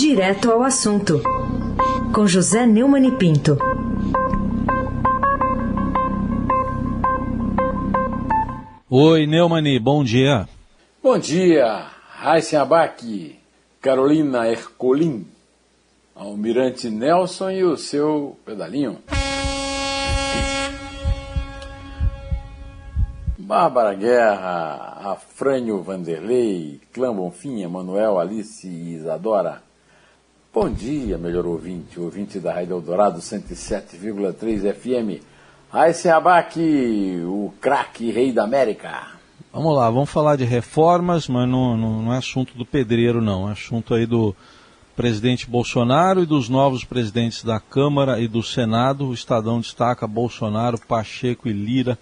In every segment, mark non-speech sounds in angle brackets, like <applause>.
Direto ao assunto, com José Neumann e Pinto. Oi, Neumani, bom dia. Bom dia, Raíssen Abac, Carolina Ercolim, Almirante Nelson e o seu pedalinho. Bárbara Guerra, Afrânio Vanderlei, Clã Bonfim, Manuel, Alice e Isadora. Bom dia, melhor ouvinte, ouvinte da Rádio Eldorado 107,3 FM. Raíssen Abac, o craque rei da América. Vamos lá, vamos falar de reformas, mas não, não, não é assunto do pedreiro, não. É assunto aí do presidente Bolsonaro e dos novos presidentes da Câmara e do Senado. O Estadão destaca Bolsonaro, Pacheco e Lira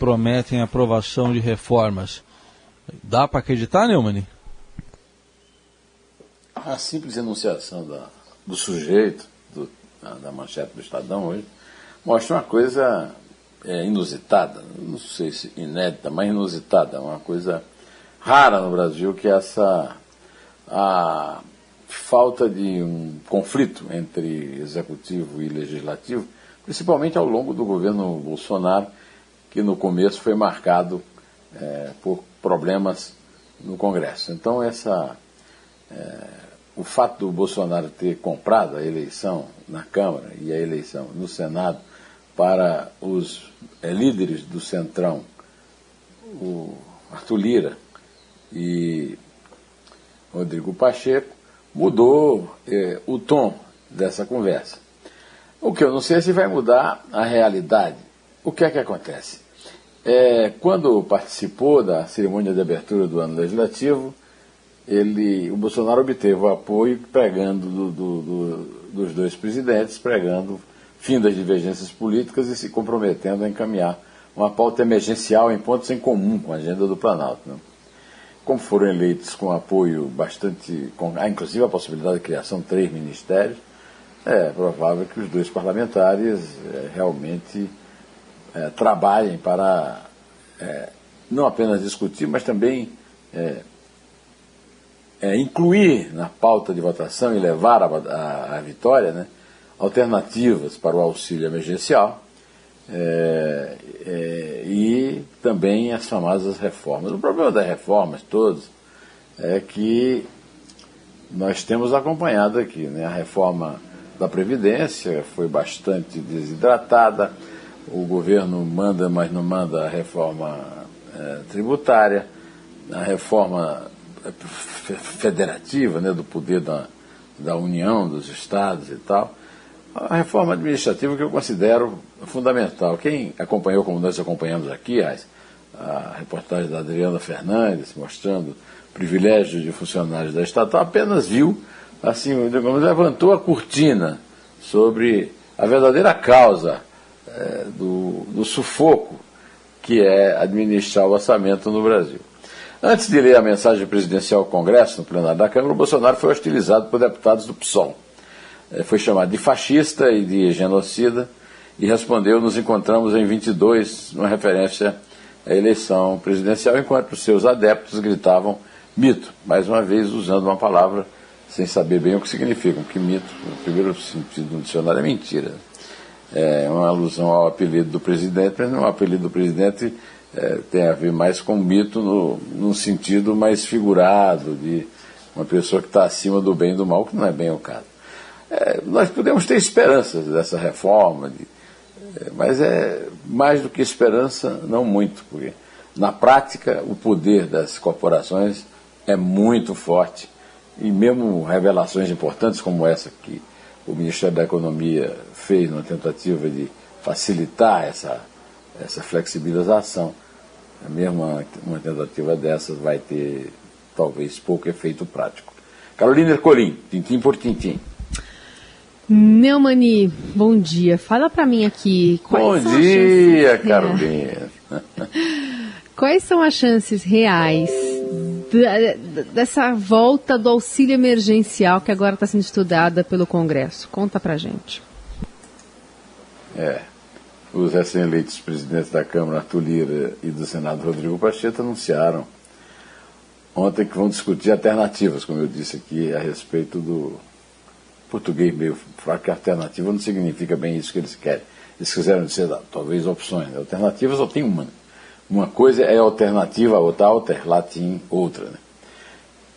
prometem aprovação de reformas. Dá para acreditar, Neumann? A simples enunciação da, do sujeito, do, da manchete do Estadão hoje, mostra uma coisa é, inusitada, não sei se inédita, mas inusitada, uma coisa rara no Brasil, que é essa a falta de um conflito entre executivo e legislativo, principalmente ao longo do governo Bolsonaro, que no começo foi marcado é, por problemas no Congresso. Então, essa, é, o fato do Bolsonaro ter comprado a eleição na Câmara e a eleição no Senado para os é, líderes do Centrão, o Arthur Lira e Rodrigo Pacheco, mudou é, o tom dessa conversa. O que eu não sei é se vai mudar a realidade. O que é que acontece? É, quando participou da cerimônia de abertura do ano legislativo, ele, o Bolsonaro obteve o apoio pregando do, do, do, dos dois presidentes, pregando fim das divergências políticas e se comprometendo a encaminhar uma pauta emergencial em pontos em comum com a agenda do Planalto. Né? Como foram eleitos com apoio bastante, com, inclusive a possibilidade de criação de três ministérios, é provável que os dois parlamentares é, realmente é, trabalhem para é, não apenas discutir, mas também é, incluir na pauta de votação e levar a vitória né, alternativas para o auxílio emergencial é, é, e também as famosas reformas. O problema das reformas todas é que nós temos acompanhado aqui, né, a reforma da Previdência foi bastante desidratada, o governo manda, mas não manda a reforma é, tributária, a reforma federativa, né, do poder da, da União, dos estados e tal. A reforma administrativa que eu considero fundamental. Quem acompanhou, como nós acompanhamos aqui, a reportagem da Adriana Fernandes, mostrando privilégios de funcionários da estatal, apenas viu, assim, digamos, levantou a cortina sobre a verdadeira causa é, do, do sufoco que é administrar o orçamento no Brasil. Antes de ler a mensagem presidencial ao Congresso, no plenário da Câmara, o Bolsonaro foi hostilizado por deputados do PSOL. É, foi chamado de fascista e de genocida e respondeu: Nos encontramos em 22, uma referência à eleição presidencial, enquanto seus adeptos gritavam mito, mais uma vez usando uma palavra sem saber bem o que significa, que mito, no primeiro sentido do dicionário, é mentira é uma alusão ao apelido do presidente, mas não o apelido do presidente é, tem a ver mais com mito no, num sentido mais figurado, de uma pessoa que está acima do bem e do mal, que não é bem o caso. É, nós podemos ter esperanças dessa reforma, de, é, mas é mais do que esperança, não muito, porque na prática o poder das corporações é muito forte e mesmo revelações importantes como essa que o Ministério da Economia fez uma tentativa de facilitar essa, essa flexibilização, mesmo uma, tentativa dessas vai ter talvez pouco efeito prático. Carolina Ercolim, tintim por tintim. Neumani, bom dia. Fala para mim aqui. bom dia, Carolina. <laughs> Quais são as chances reais dessa volta do auxílio emergencial que agora está sendo estudada pelo Congresso. Conta pra gente. É. Os recém-eleitos presidentes da Câmara, Arthur Lira, e do Senado, Rodrigo Pacheco, anunciaram ontem que vão discutir alternativas, como eu disse aqui, a respeito do português meio fraco, que alternativa não significa bem isso que eles querem. Eles quiseram dizer, talvez, opções. Né? Alternativas só tem uma. Né? Uma coisa é alternativa, a outra alter, latim, outra. Né?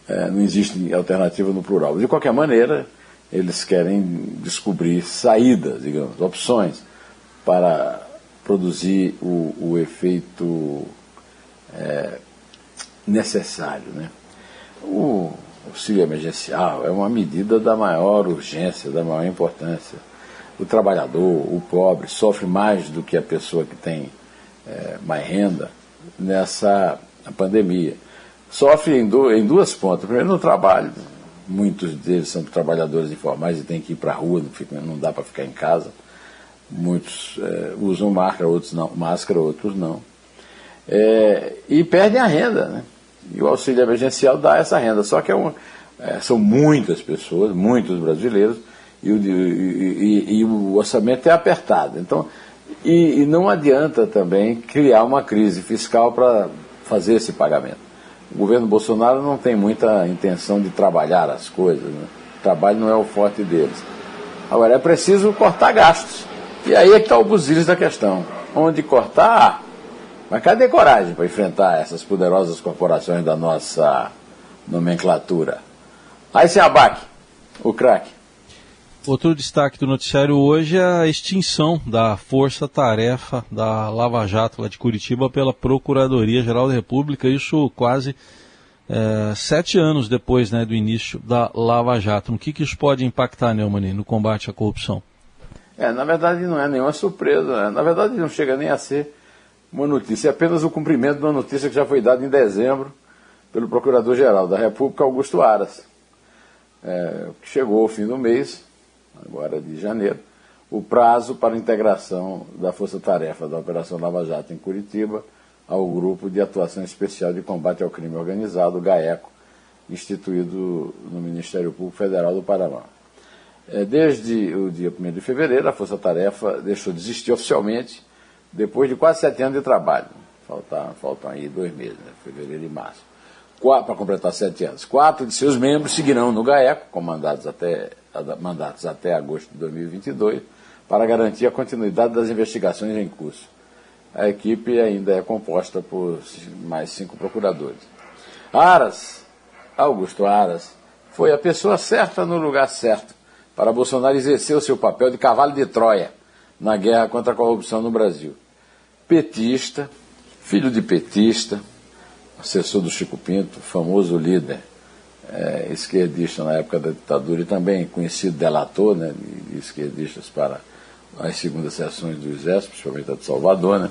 É, não existe alternativa no plural. De qualquer maneira, eles querem descobrir saídas, digamos, opções para produzir o, o efeito é, necessário. Né? O auxílio emergencial é uma medida da maior urgência, da maior importância. O trabalhador, o pobre, sofre mais do que a pessoa que tem é, mais renda nessa pandemia. Sofre em, do, em duas pontas. Primeiro, no trabalho. Muitos deles são trabalhadores informais e têm que ir para a rua, não, fica, não dá para ficar em casa. Muitos é, usam máscara, outros não, máscara, outros não. É, e perdem a renda. Né? E o auxílio emergencial dá essa renda. Só que é uma, é, são muitas pessoas, muitos brasileiros, e o, e, e, e o orçamento é apertado. Então, e, não adianta também criar uma crise fiscal para fazer esse pagamento. O governo Bolsonaro não tem muita intenção de trabalhar as coisas. Né? O trabalho não é o forte deles. Agora, é preciso cortar gastos. E aí é que está o buziles da questão. Onde cortar, mas cadê coragem para enfrentar essas poderosas corporações da nossa nomenclatura? Aí se abaque, o craque. Outro destaque do noticiário hoje é a extinção da força-tarefa da Lava Jato lá de Curitiba pela Procuradoria-Geral da República, isso quase é, sete anos depois né, do início da Lava Jato. O que, que isso pode impactar, Neumann, no combate à corrupção? É, na verdade não é nenhuma surpresa, né? na verdade não chega nem a ser uma notícia, é apenas o cumprimento de uma notícia que já foi dada em dezembro pelo Procurador-Geral da República, Augusto Aras, é, que chegou ao fim do mês, agora de janeiro, o prazo para a integração da Força Tarefa da Operação Lava Jato em Curitiba ao Grupo de Atuação Especial de Combate ao Crime Organizado, GAECO, instituído no Ministério Público Federal do Paraná. É, desde o dia 1 de fevereiro, a Força Tarefa deixou de existir oficialmente depois de quase sete anos de trabalho. Faltam, faltam aí dois meses, né? fevereiro e março. Para completar sete anos. Quatro de seus membros seguirão no GAECO, com mandatos até, mandatos até agosto de 2022, para garantir a continuidade das investigações em curso. A equipe ainda é composta por mais cinco procuradores. Aras, Augusto Aras, foi a pessoa certa no lugar certo para Bolsonaro exercer o seu papel de cavalo de Troia na guerra contra a corrupção no Brasil. Petista, filho de petista, assessor do Chico Pinto, famoso líder é, esquerdista na época da ditadura e também conhecido delator né, de esquerdistas para as segundas sessões do Exército, principalmente a de Salvador. Né.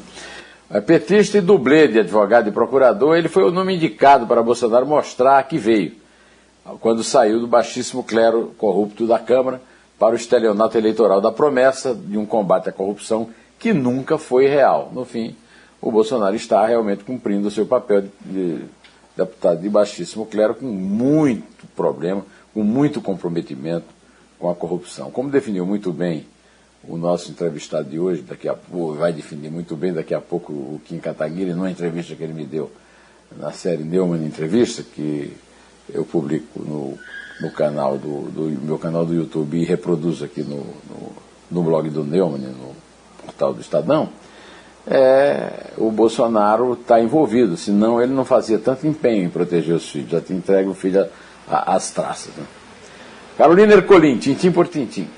É petista e dublê de advogado e procurador, ele foi o nome indicado para Bolsonaro mostrar que veio, quando saiu do baixíssimo clero corrupto da Câmara para o estelionato eleitoral da promessa de um combate à corrupção que nunca foi real. No fim, o Bolsonaro está realmente cumprindo o seu papel de, de deputado de baixíssimo clero com muito problema, com muito comprometimento com a corrupção. Como definiu muito bem o nosso entrevistado de hoje, daqui a pouco, vai definir muito bem daqui a pouco o Kim Kataguiri, numa entrevista que ele me deu na série Neumann Entrevista, que eu publico no no canal do, do meu canal do YouTube e reproduzo aqui no, no, no blog do Neumann, no portal do Estadão, é, o Bolsonaro está envolvido, senão ele não fazia tanto empenho em proteger os filhos, já te entrega o filho às traças. Né? Carolina Ercolim, tintim por tintim.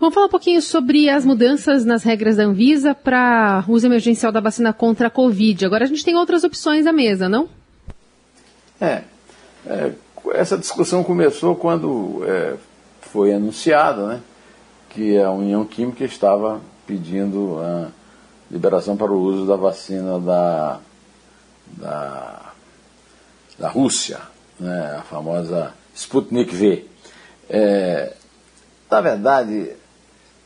Vamos falar um pouquinho sobre as mudanças nas regras da Anvisa para uso emergencial da vacina contra a Covid. Agora a gente tem outras opções à mesa, não? É. é essa discussão começou quando é, foi anunciado né, que a União Química estava pedindo a liberação para o uso da vacina da, da, da Rússia, né, a famosa Sputnik V. É, na verdade,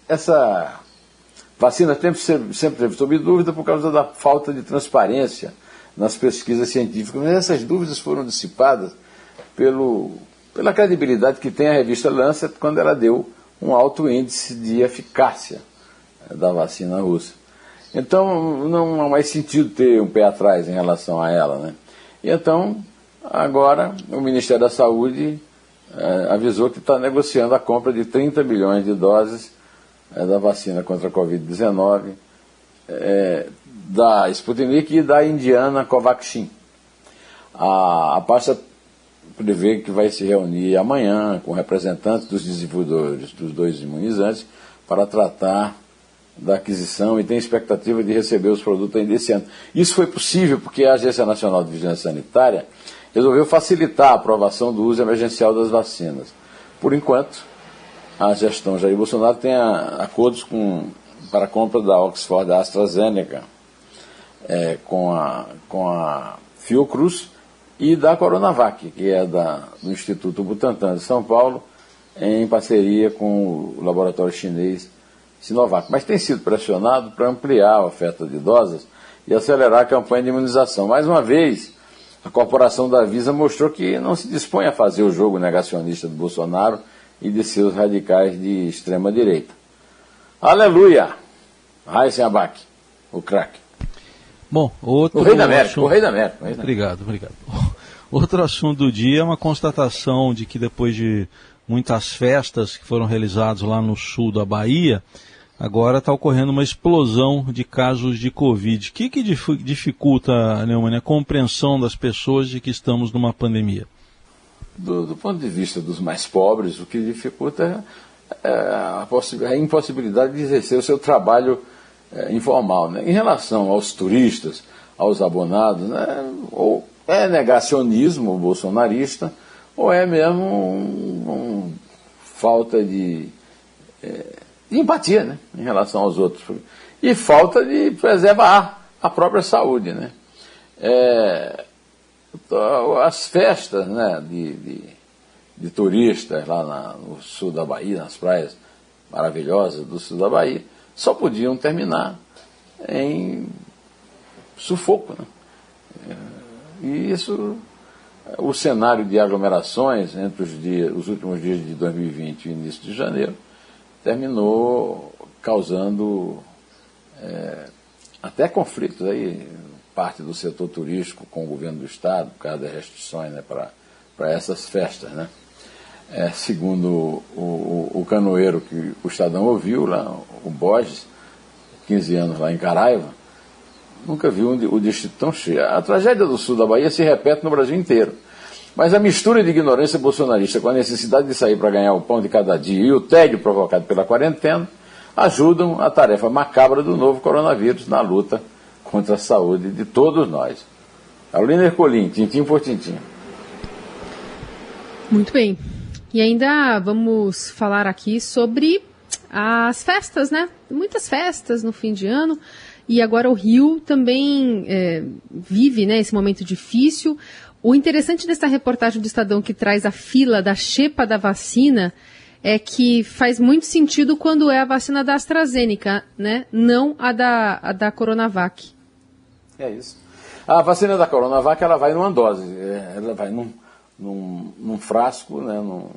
essa vacina sempre, sempre teve sob dúvida por causa da falta de transparência nas pesquisas científicas, mas essas dúvidas foram dissipadas pelo, pela credibilidade que tem a revista Lancet quando ela deu um alto índice de eficácia eh, da vacina russa. Então não há mais sentido ter um pé atrás em relação a ela. Né? E então Agora, o Ministério da Saúde é, avisou que está negociando a compra de 30 milhões de doses é, da vacina contra a Covid-19 é, da Sputnik e da indiana Covaxin. A, a pasta prevê que vai se reunir amanhã com representantes dos desenvolvedores dos dois imunizantes para tratar da aquisição e tem expectativa de receber os produtos ainda esse ano. Isso foi possível porque a Agência Nacional de Vigilância Sanitária resolveu facilitar a aprovação do uso emergencial das vacinas. Por enquanto, a gestão Jair Bolsonaro tem acordos com, para a compra da Oxford da AstraZeneca é, com, a, com a Fiocruz e da Coronavac, que é da, do Instituto Butantan de São Paulo, em parceria com o laboratório chinês Sinovac. Mas tem sido pressionado para ampliar a oferta de doses e acelerar a campanha de imunização. Mais uma vez, a corporação da Visa mostrou que não se dispõe a fazer o jogo negacionista do Bolsonaro e de seus radicais de extrema direita. Aleluia! Raíssen Abac, o craque. Bom, outro o rei da América, assunto... o rei da América. Rei da Obrigado, obrigado. Outro assunto do dia é uma constatação de que depois de muitas festas que foram realizadas lá no sul da Bahia, agora está ocorrendo uma explosão de casos de Covid. O que, que dificulta, Neumann, a compreensão das pessoas de que estamos numa pandemia? Do, do ponto de vista dos mais pobres, o que dificulta é, é a, a impossibilidade de exercer o seu trabalho é, informal. Né? Em relação aos turistas, aos abonados, né? ou é negacionismo bolsonarista, ou é mesmo um, um falta de. É, de empatia né, em relação aos outros. E falta de preservar a própria saúde. Né? É, as festas né, de, de, de turistas lá na, no sul da Bahia, nas praias maravilhosas do sul da Bahia, só podiam terminar em sufoco. Né? E isso, o cenário de aglomerações entre os, dias, os últimos dias de 2020 e início de janeiro terminou causando é, até conflitos aí, parte do setor turístico com o governo do Estado, por causa das restrições né, para essas festas. Né? É, segundo o, o, o, canoeiro que o Estadão ouviu, lá, o Borges, 15 anos lá em Caraiva, nunca viu o distrito tão cheio. A tragédia do sul da Bahia se repete no Brasil inteiro. Mas a mistura de ignorância bolsonarista com a necessidade de sair para ganhar o pão de cada dia e o tédio provocado pela quarentena ajudam a tarefa macabra do novo coronavírus na luta contra a saúde de todos nós. Carolina Ercolim, tintim por tintim. Muito bem. E ainda vamos falar aqui sobre as festas, né? Muitas festas no fim de ano. E agora o Rio também é, vive né, esse momento difícil. O interessante dessa reportagem do Estadão que traz a fila da chepa da vacina é que faz muito sentido quando é a vacina da AstraZeneca, né? Não a da, a da Coronavac. É isso. A vacina da Coronavac ela vai numa dose, é, ela vai num, num, num frasco, né? Num,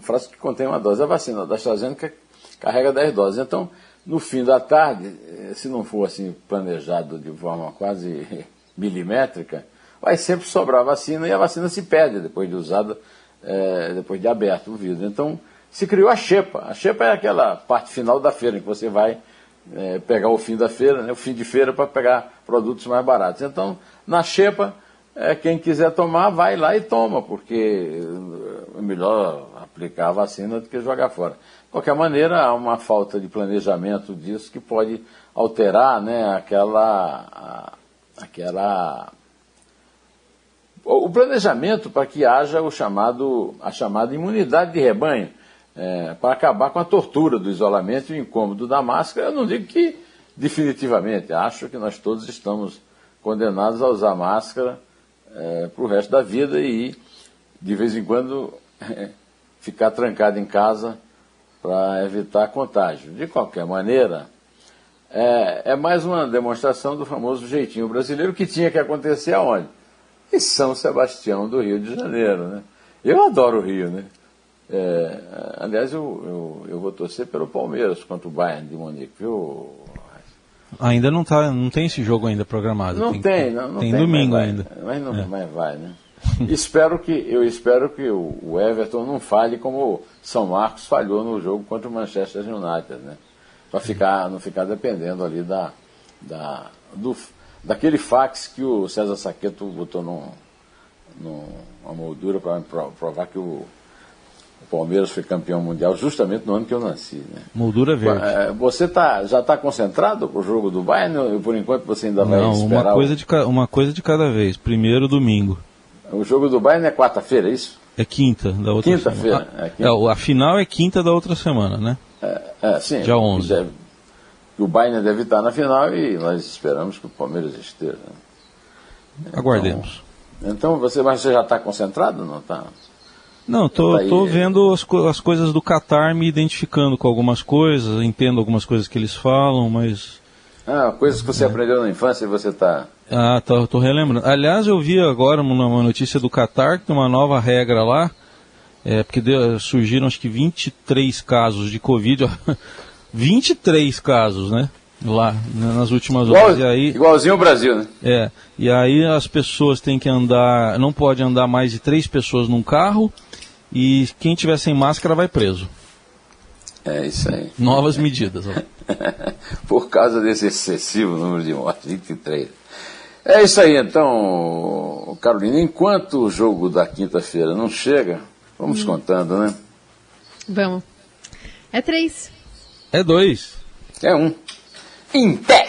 frasco que contém uma dose. A vacina da AstraZeneca carrega 10 doses. Então, no fim da tarde, eh, se não for assim planejado de forma quase <laughs> milimétrica, vai sempre sobrar vacina e a vacina se perde depois de usada, é, depois de aberto o vidro. Então, se criou a xepa. A xepa é aquela parte final da feira, em que você vai é, pegar o fim da feira, né, o fim de feira para pegar produtos mais baratos. Então, na xepa, é, quem quiser tomar, vai lá e toma, porque é melhor aplicar a vacina do que jogar fora. De qualquer maneira, há uma falta de planejamento disso que pode alterar né, aquela, aquela o planejamento para que haja o chamado, a chamada imunidade de rebanho, é, para acabar com a tortura do isolamento e o incômodo da máscara, eu não digo que definitivamente, acho que nós todos estamos condenados a usar máscara é, para o resto da vida e, de vez em quando, é, <laughs> ficar trancado em casa para evitar contágio. De qualquer maneira, é, é mais uma demonstração do famoso jeitinho brasileiro que tinha que acontecer aonde? e São Sebastião do Rio de Janeiro. Né? Eu adoro o Rio, né? É, aliás, eu, eu, eu, vou torcer pelo Palmeiras contra o Bayern de Munique, viu? Ainda não, tá, não tem esse jogo ainda programado. Não tem, tem não, não tem, tem domingo vai, ainda. Mas, não, é. mas vai, né? <laughs> espero que, eu espero que o, o Everton não falhe como São Marcos falhou no jogo contra o Manchester United, né? Para ficar, não ficar dependendo ali da, da, do, daquele fax que o César Saqueto botou num, numa moldura para provar que o, o Palmeiras foi campeão mundial justamente no ano que eu nasci. Né? Moldura verde. É, você tá, já está concentrado para o jogo do Bayern? Por enquanto você ainda vai Não, esperar? Uma coisa, o... de, uma coisa de cada vez. Primeiro domingo. O jogo do Bayern é quarta-feira, é isso? É quinta da outra quinta-feira. semana. Ah, é quinta. É, a final é quinta da outra semana, né? É, é sim. Dia 11. Deve, o Bayern deve estar na final e nós esperamos que o Palmeiras esteja. Aguardemos. Então, então você, mas você já está concentrado, não está? Não, tô, tá tô vendo as, as, coisas do Qatar, me identificando com algumas coisas, entendo algumas coisas que eles falam, mas. Ah, coisas que você é. aprendeu na infância e você está. Ah, tô, tô relembrando. Aliás, eu vi agora uma notícia do Qatar que tem uma nova regra lá, é, porque deu, surgiram acho que 23 casos de Covid. 23 <laughs> casos, né? Lá, né, nas últimas Igual, horas. E aí, igualzinho o Brasil, né? É. E aí as pessoas têm que andar, não pode andar mais de três pessoas num carro e quem tiver sem máscara vai preso. É isso aí. Novas medidas. <laughs> Por causa desse excessivo número de mortes, 23. É isso aí, então, Carolina. Enquanto o jogo da quinta-feira não chega, vamos hum. contando, né? Vamos. É três. É dois. É um. Em pé.